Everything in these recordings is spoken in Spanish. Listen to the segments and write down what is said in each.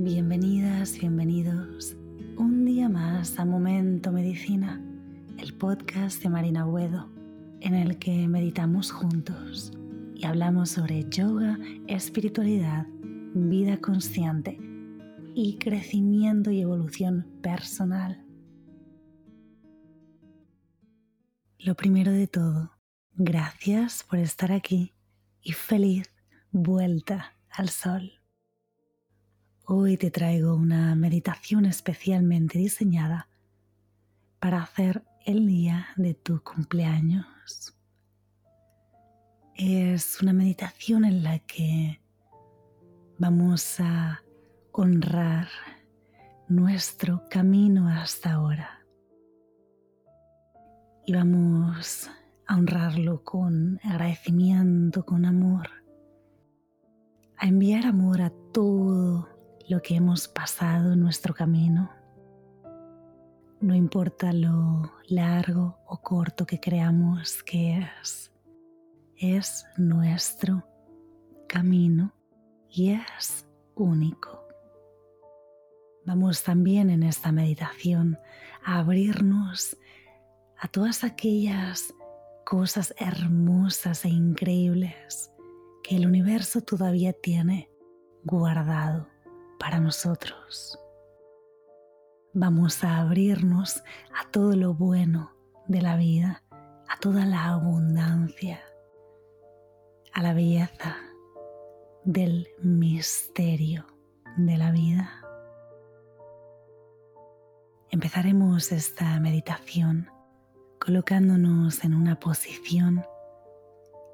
Bienvenidas, bienvenidos un día más a Momento Medicina, el podcast de Marina Buedo, en el que meditamos juntos y hablamos sobre yoga, espiritualidad, vida consciente y crecimiento y evolución personal. Lo primero de todo, gracias por estar aquí y feliz vuelta al sol. Hoy te traigo una meditación especialmente diseñada para hacer el día de tu cumpleaños. Es una meditación en la que vamos a honrar nuestro camino hasta ahora. Y vamos a honrarlo con agradecimiento, con amor, a enviar amor a todo lo que hemos pasado en nuestro camino. No importa lo largo o corto que creamos que es, es nuestro camino y es único. Vamos también en esta meditación a abrirnos a todas aquellas cosas hermosas e increíbles que el universo todavía tiene guardado para nosotros. Vamos a abrirnos a todo lo bueno de la vida, a toda la abundancia, a la belleza del misterio de la vida. Empezaremos esta meditación colocándonos en una posición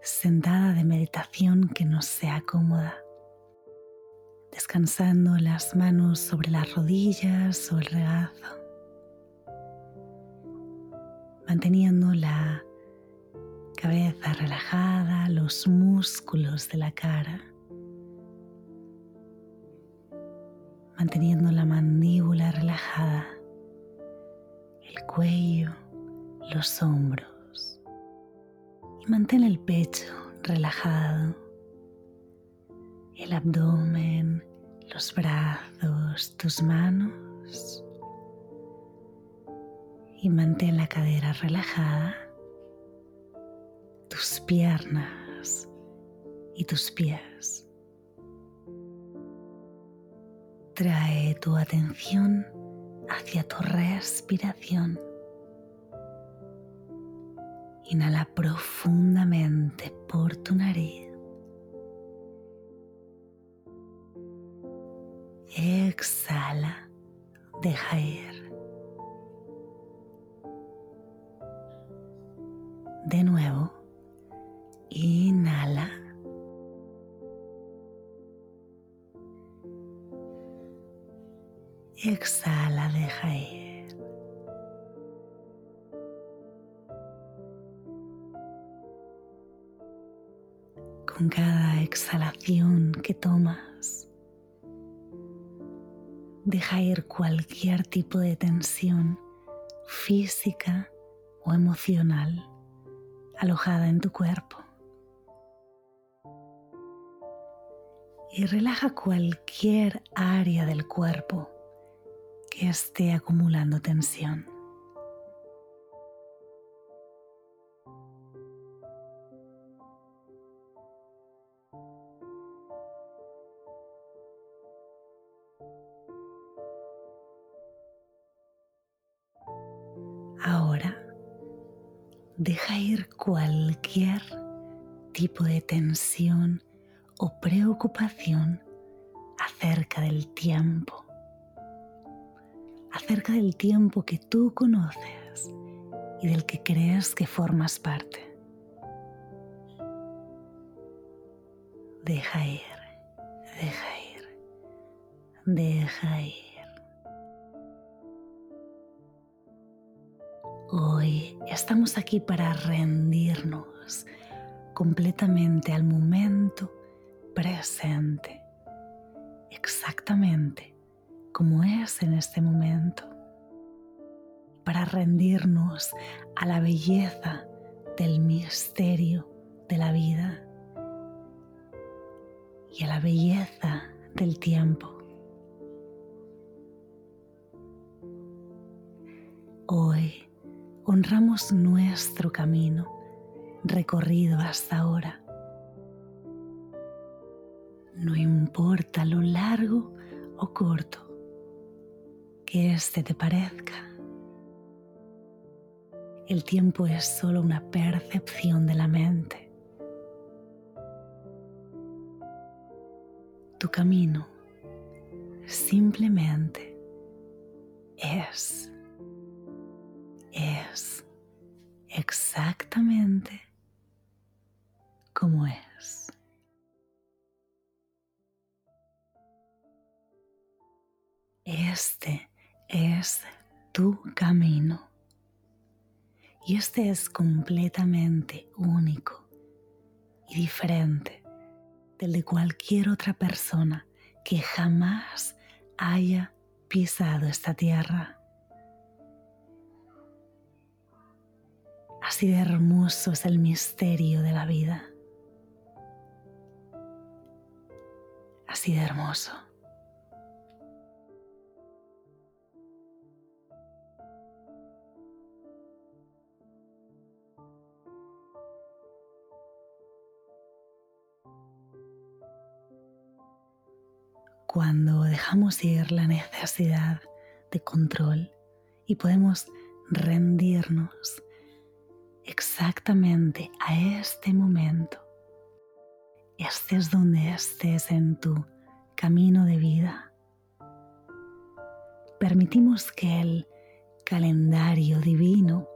sentada de meditación que nos sea cómoda descansando las manos sobre las rodillas o el regazo, manteniendo la cabeza relajada, los músculos de la cara, manteniendo la mandíbula relajada, el cuello, los hombros y mantén el pecho relajado el abdomen, los brazos, tus manos y mantén la cadera relajada, tus piernas y tus pies. Trae tu atención hacia tu respiración. Inhala profundamente por tu nariz. Deja ir. Deja ir cualquier tipo de tensión física o emocional alojada en tu cuerpo. Y relaja cualquier área del cuerpo que esté acumulando tensión. Deja ir cualquier tipo de tensión o preocupación acerca del tiempo, acerca del tiempo que tú conoces y del que crees que formas parte. Deja ir, deja ir, deja ir. Hoy estamos aquí para rendirnos completamente al momento presente, exactamente como es en este momento, para rendirnos a la belleza del misterio de la vida y a la belleza del tiempo. Honramos nuestro camino recorrido hasta ahora. No importa lo largo o corto que éste te parezca. El tiempo es solo una percepción de la mente. Tu camino simplemente es. Es exactamente como es. Este es tu camino. Y este es completamente único y diferente del de cualquier otra persona que jamás haya pisado esta tierra. Así de hermoso es el misterio de la vida. Así de hermoso. cuando dejamos ir la necesidad de control y podemos rendirnos exactamente a este momento. Estés donde estés en tu camino de vida. Permitimos que el calendario divino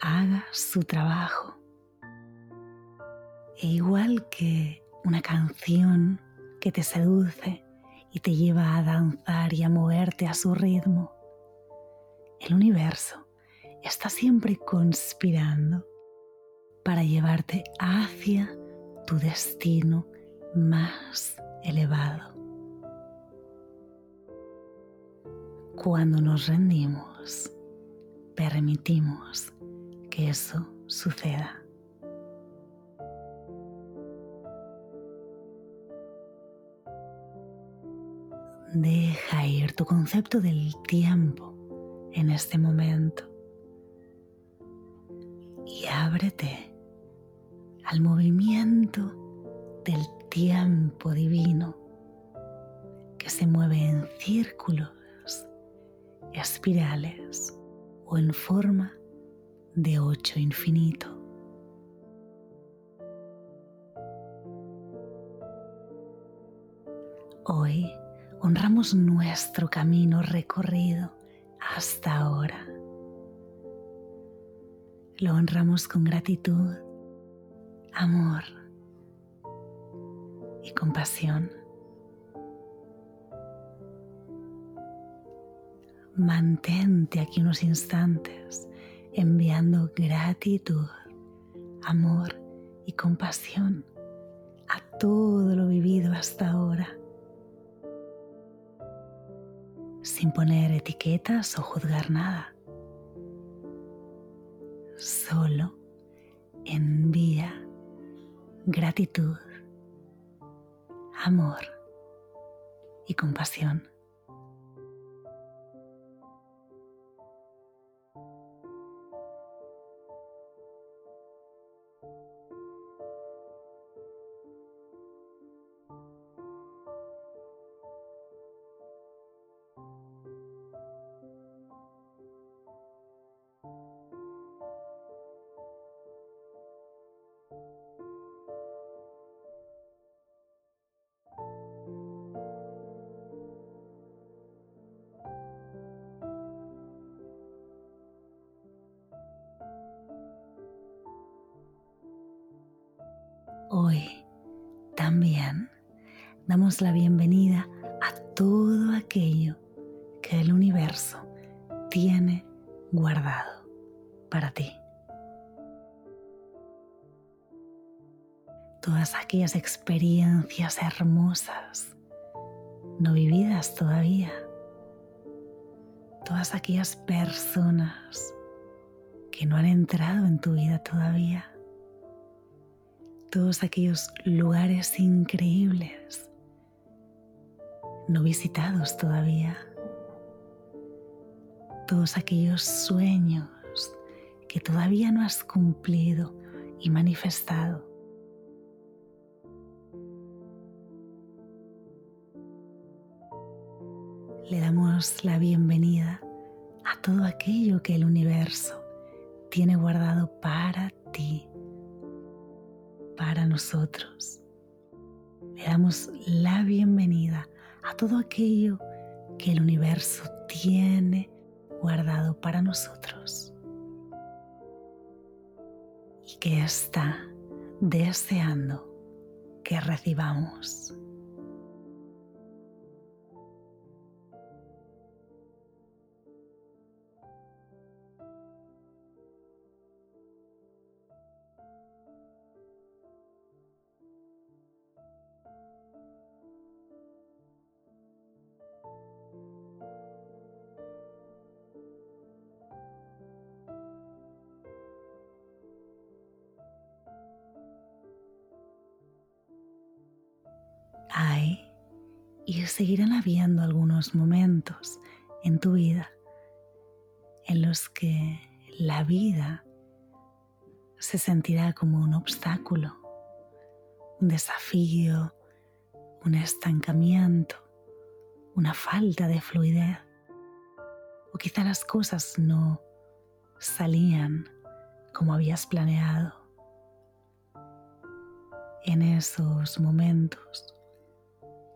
haga su trabajo. E igual que una canción que te seduce, y te lleva a danzar y a moverte a su ritmo. El universo está siempre conspirando para llevarte hacia tu destino más elevado. Cuando nos rendimos, permitimos que eso suceda. Deja ir tu concepto del tiempo en este momento y ábrete al movimiento del tiempo divino que se mueve en círculos, espirales o en forma de ocho infinito. Hoy honramos nuestro camino recorrido hasta ahora. Lo honramos con gratitud, amor y compasión. Mantente aquí unos instantes enviando gratitud, amor y compasión a todo lo vivido hasta ahora sin poner etiquetas o juzgar nada. Solo envía gratitud, amor y compasión. Hoy también damos la bienvenida a todo aquello que el universo tiene guardado para ti. Todas aquellas experiencias hermosas no vividas todavía. Todas aquellas personas que no han entrado en tu vida todavía todos aquellos lugares increíbles. No visitados todavía, todos aquellos sueños que todavía no has cumplido y manifestado. Le damos la bienvenida a todo aquello que el universo tiene guardado para ti, para nosotros. Le damos la bienvenida a todo aquello que el universo tiene guardado para nosotros y que está deseando que recibamos. Seguirán habiendo algunos momentos en tu vida en los que la vida se sentirá como un obstáculo, un desafío, un estancamiento, una falta de fluidez. O quizá las cosas no salían como habías planeado. En esos momentos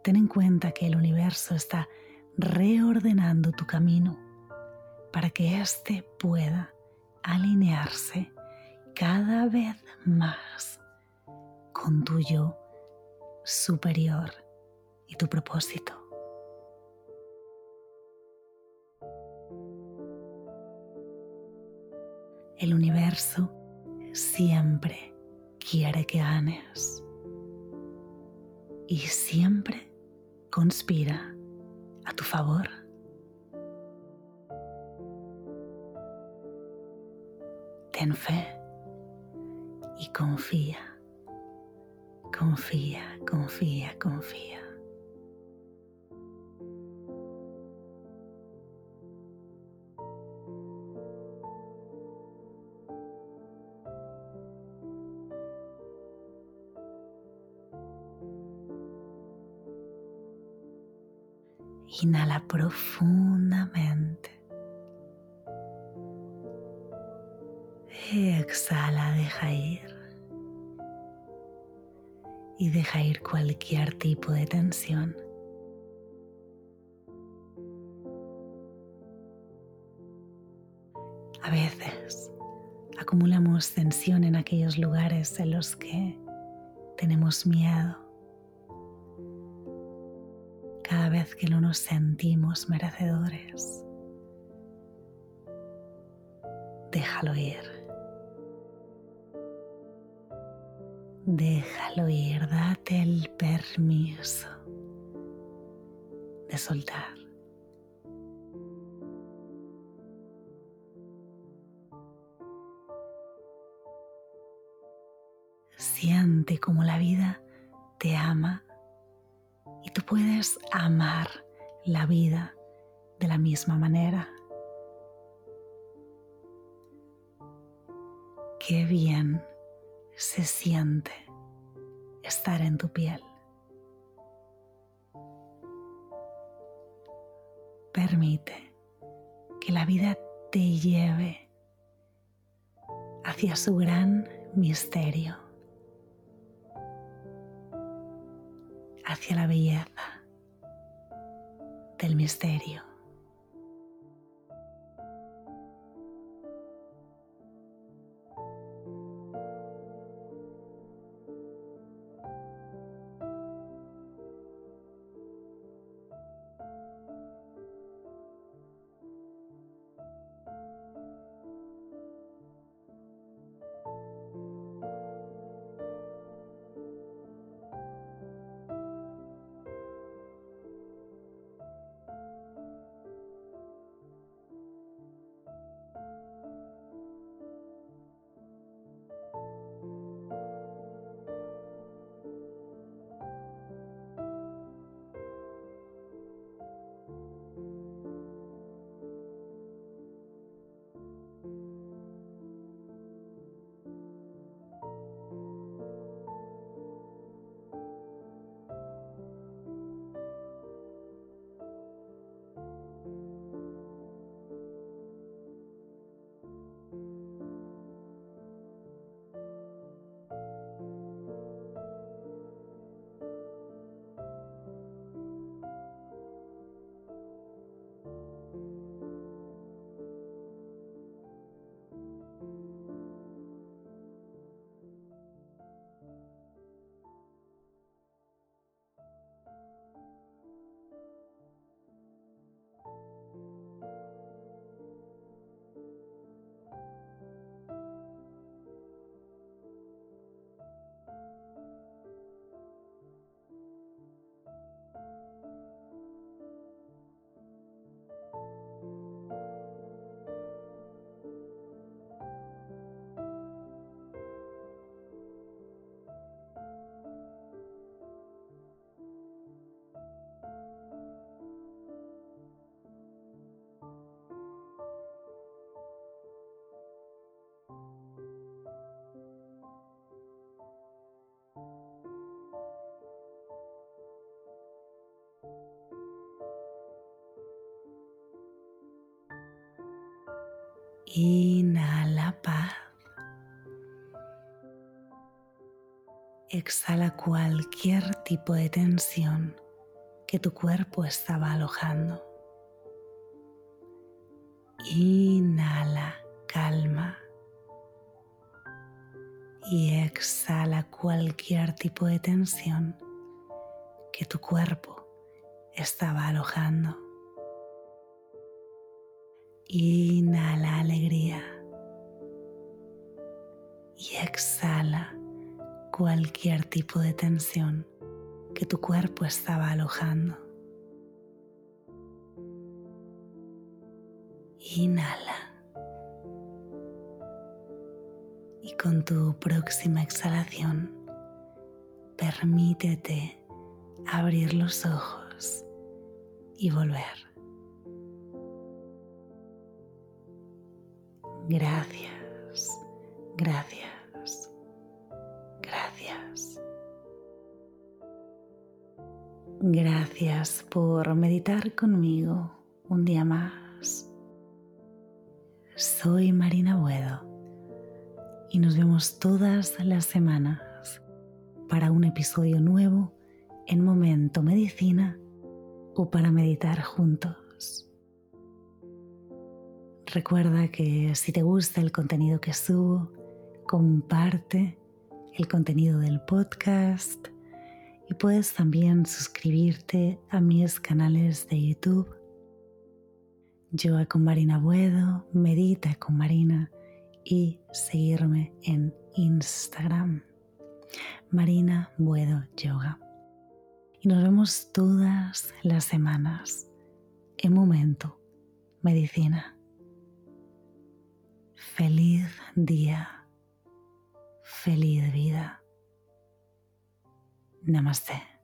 ten en cuenta que el universo está reordenando tu camino para que éste pueda alinearse cada vez más con tu yo superior y tu propósito. El universo siempre quiere que ganes y siempre conspira a tu favor. Ten fe y confía, confía, confía, confía. Inhala profundamente. Exhala, deja ir. Y deja ir cualquier tipo de tensión. A veces acumulamos tensión en aquellos lugares en los que tenemos miedo cada vez que no nos sentimos merecedores. Déjalo ir. Déjalo ir, date el permiso de soltar. Siente como la vida te ama y tú puedes amar la vida de la misma manera. Qué bien se siente estar en tu piel. Permite que la vida te lleve hacia su gran misterio. Hacia la belleza del misterio. Inhala paz. Exhala cualquier tipo de tensión que tu cuerpo estaba alojando. Inhala calma y exhala cualquier tipo de tensión que tu cuerpo estaba alojando. Inhala alegría y exhala cualquier tipo de tensión que tu cuerpo estaba alojando. Inhala. Y con tu próxima exhalación, permítete abrir los ojos y volver. Gracias, gracias, gracias. Gracias por meditar conmigo un día más. Soy Marina Buedo y nos vemos todas las semanas para un episodio nuevo en Momento Medicina o para meditar juntos. Recuerda que si te gusta el contenido que subo, comparte el contenido del podcast y puedes también suscribirte a mis canales de YouTube. Yoga con Marina Buedo, Medita con Marina y seguirme en Instagram. Marina Buedo Yoga. Y nos vemos todas las semanas en Momento Medicina. Feliz día, feliz vida. Namaste.